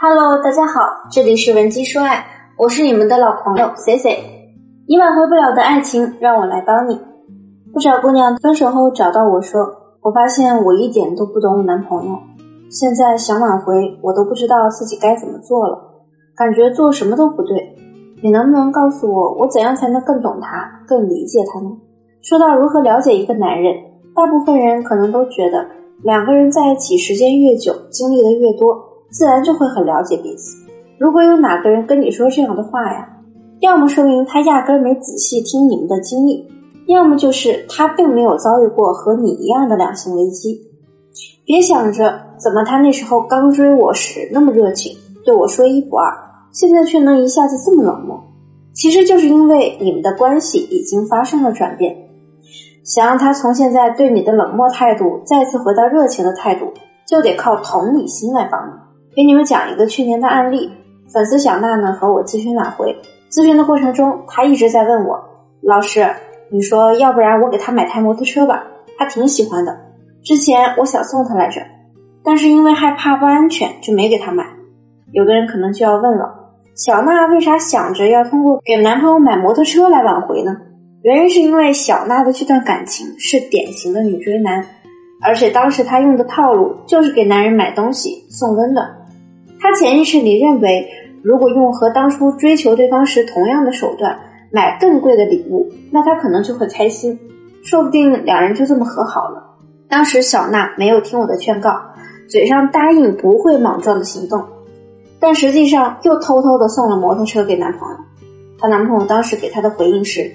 Hello，大家好，这里是文姬说爱，我是你们的老朋友 C C。你挽回不了的爱情，让我来帮你。不少姑娘分手后找到我说，我发现我一点都不懂我男朋友，现在想挽回，我都不知道自己该怎么做了，感觉做什么都不对。你能不能告诉我，我怎样才能更懂他，更理解他呢？说到如何了解一个男人，大部分人可能都觉得，两个人在一起时间越久，经历的越多。自然就会很了解彼此。如果有哪个人跟你说这样的话呀，要么说明他压根没仔细听你们的经历，要么就是他并没有遭遇过和你一样的两性危机。别想着怎么他那时候刚追我时那么热情，对我说一不二，现在却能一下子这么冷漠。其实就是因为你们的关系已经发生了转变。想让他从现在对你的冷漠态度再次回到热情的态度，就得靠同理心来帮你。给你们讲一个去年的案例，粉丝小娜呢和我咨询挽回，咨询的过程中，她一直在问我，老师，你说要不然我给她买台摩托车吧，她挺喜欢的，之前我想送她来着，但是因为害怕不安全，就没给她买。有的人可能就要问了，小娜为啥想着要通过给男朋友买摩托车来挽回呢？原因是因为小娜的这段感情是典型的女追男，而且当时她用的套路就是给男人买东西送温暖。他潜意识里认为，如果用和当初追求对方时同样的手段买更贵的礼物，那他可能就会开心，说不定两人就这么和好了。当时小娜没有听我的劝告，嘴上答应不会莽撞的行动，但实际上又偷偷的送了摩托车给男朋友。她男朋友当时给她的回应是：“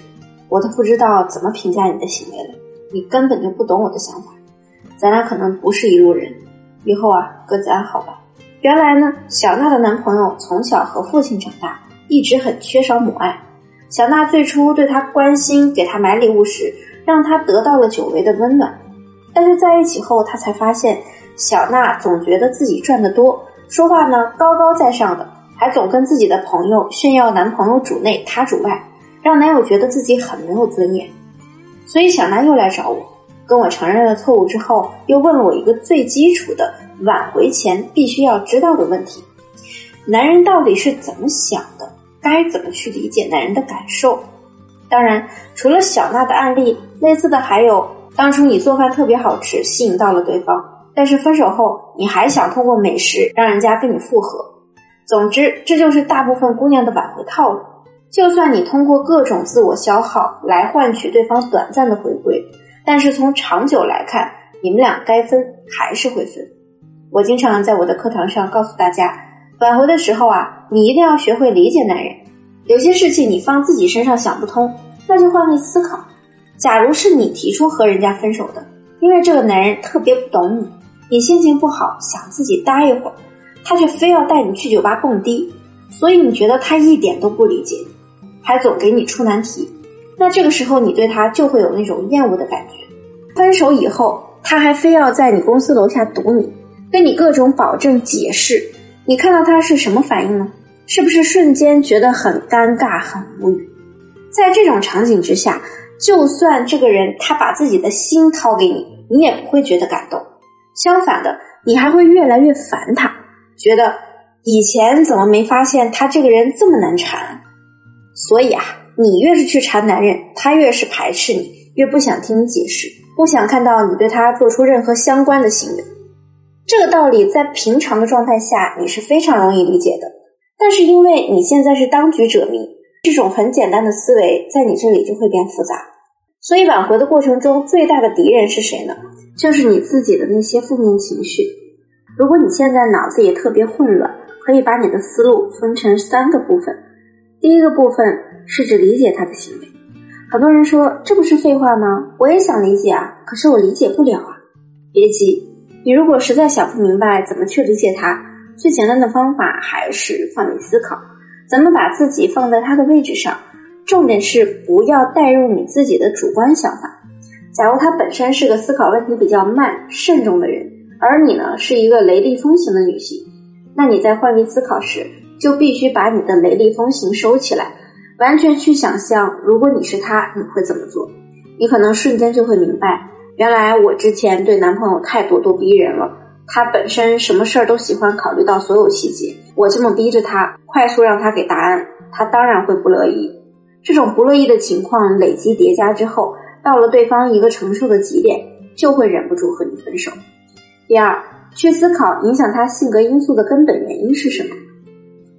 我都不知道怎么评价你的行为了，你根本就不懂我的想法，咱俩可能不是一路人，以后啊各自安好吧。”原来呢，小娜的男朋友从小和父亲长大，一直很缺少母爱。小娜最初对他关心，给他买礼物时，让他得到了久违的温暖。但是在一起后，他才发现，小娜总觉得自己赚得多，说话呢高高在上的，还总跟自己的朋友炫耀男朋友主内，他主外，让男友觉得自己很没有尊严。所以小娜又来找我。跟我承认了错误之后，又问了我一个最基础的挽回前必须要知道的问题：男人到底是怎么想的？该怎么去理解男人的感受？当然，除了小娜的案例，类似的还有当初你做饭特别好吃，吸引到了对方，但是分手后你还想通过美食让人家跟你复合。总之，这就是大部分姑娘的挽回套路。就算你通过各种自我消耗来换取对方短暂的回归。但是从长久来看，你们俩该分还是会分。我经常在我的课堂上告诉大家，挽回的时候啊，你一定要学会理解男人。有些事情你放自己身上想不通，那就换位思考。假如是你提出和人家分手的，因为这个男人特别不懂你，你心情不好想自己待一会儿，他却非要带你去酒吧蹦迪，所以你觉得他一点都不理解你，还总给你出难题。那这个时候，你对他就会有那种厌恶的感觉。分手以后，他还非要在你公司楼下堵你，跟你各种保证解释。你看到他是什么反应呢？是不是瞬间觉得很尴尬、很无语？在这种场景之下，就算这个人他把自己的心掏给你，你也不会觉得感动。相反的，你还会越来越烦他，觉得以前怎么没发现他这个人这么难缠？所以啊。你越是去缠男人，他越是排斥你，越不想听你解释，不想看到你对他做出任何相关的行为。这个道理在平常的状态下你是非常容易理解的，但是因为你现在是当局者迷，这种很简单的思维在你这里就会变复杂。所以挽回的过程中，最大的敌人是谁呢？就是你自己的那些负面情绪。如果你现在脑子也特别混乱，可以把你的思路分成三个部分。第一个部分。试着理解他的行为。很多人说这不是废话吗？我也想理解啊，可是我理解不了啊。别急，你如果实在想不明白怎么去理解他，最简单的方法还是换位思考。咱们把自己放在他的位置上，重点是不要带入你自己的主观想法。假如他本身是个思考问题比较慢、慎重的人，而你呢是一个雷厉风行的女性，那你在换位思考时就必须把你的雷厉风行收起来。完全去想象，如果你是他，你会怎么做？你可能瞬间就会明白，原来我之前对男朋友太咄咄逼人了，他本身什么事儿都喜欢考虑到所有细节，我这么逼着他，快速让他给答案，他当然会不乐意。这种不乐意的情况累积叠加之后，到了对方一个承受的极点，就会忍不住和你分手。第二，去思考影响他性格因素的根本原因是什么。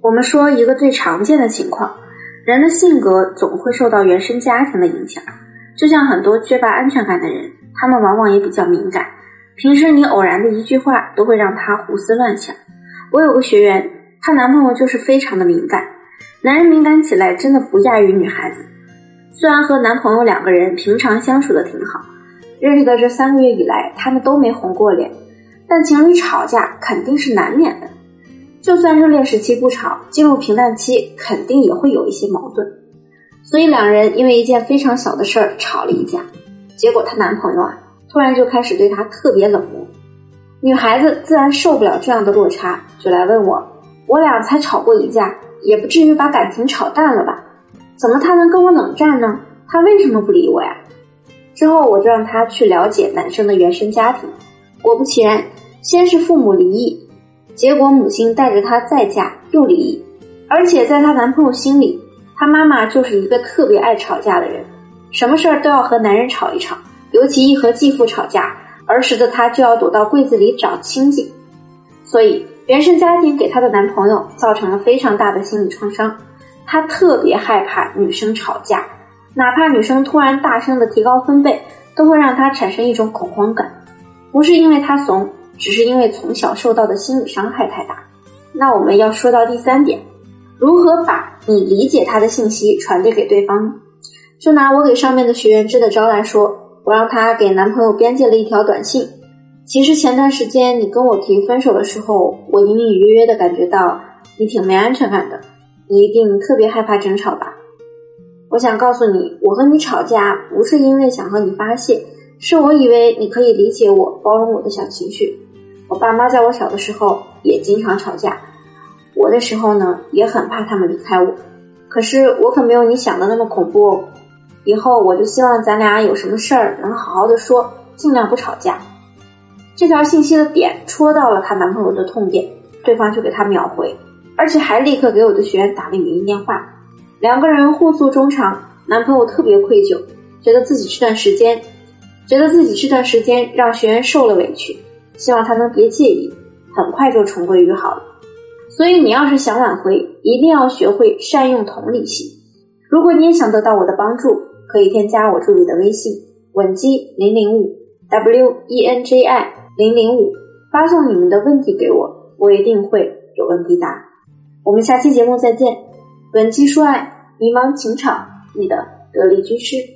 我们说一个最常见的情况，人的性格总会受到原生家庭的影响。就像很多缺乏安全感的人，他们往往也比较敏感。平时你偶然的一句话都会让他胡思乱想。我有个学员，她男朋友就是非常的敏感，男人敏感起来真的不亚于女孩子。虽然和男朋友两个人平常相处的挺好，认识的这三个月以来，他们都没红过脸，但情侣吵架肯定是难免的。就算热恋时期不吵，进入平淡期肯定也会有一些矛盾，所以两人因为一件非常小的事儿吵了一架，结果她男朋友啊突然就开始对她特别冷漠，女孩子自然受不了这样的落差，就来问我，我俩才吵过一架，也不至于把感情吵淡了吧？怎么他能跟我冷战呢？他为什么不理我呀？之后我就让他去了解男生的原生家庭，果不其然，先是父母离异。结果母亲带着她再嫁又离异，而且在她男朋友心里，她妈妈就是一个特别爱吵架的人，什么事儿都要和男人吵一吵，尤其一和继父吵架，儿时的她就要躲到柜子里找亲戚。所以原生家庭给她的男朋友造成了非常大的心理创伤，她特别害怕女生吵架，哪怕女生突然大声的提高分贝，都会让她产生一种恐慌感，不是因为她怂。只是因为从小受到的心理伤害太大。那我们要说到第三点，如何把你理解他的信息传递给对方？就拿我给上面的学员支的招来说，我让他给男朋友编辑了一条短信。其实前段时间你跟我提分手的时候，我隐隐约约的感觉到你挺没安全感的，你一定特别害怕争吵吧？我想告诉你，我和你吵架不是因为想和你发泄，是我以为你可以理解我、包容我的小情绪。我爸妈在我小的时候也经常吵架，我的时候呢也很怕他们离开我，可是我可没有你想的那么恐怖哦。以后我就希望咱俩有什么事儿能好好的说，尽量不吵架。这条信息的点戳到了她男朋友的痛点，对方就给她秒回，而且还立刻给我的学员打了语音电话，两个人互诉衷肠。男朋友特别愧疚，觉得自己这段时间，觉得自己这段时间让学员受了委屈。希望他能别介意，很快就重归于好了。所以你要是想挽回，一定要学会善用同理心。如果你也想得到我的帮助，可以添加我助理的微信稳基零零五 w e n j i 零零五，发送你们的问题给我，我一定会有问必答。我们下期节目再见。稳基说爱，迷茫情场，你的得力军师。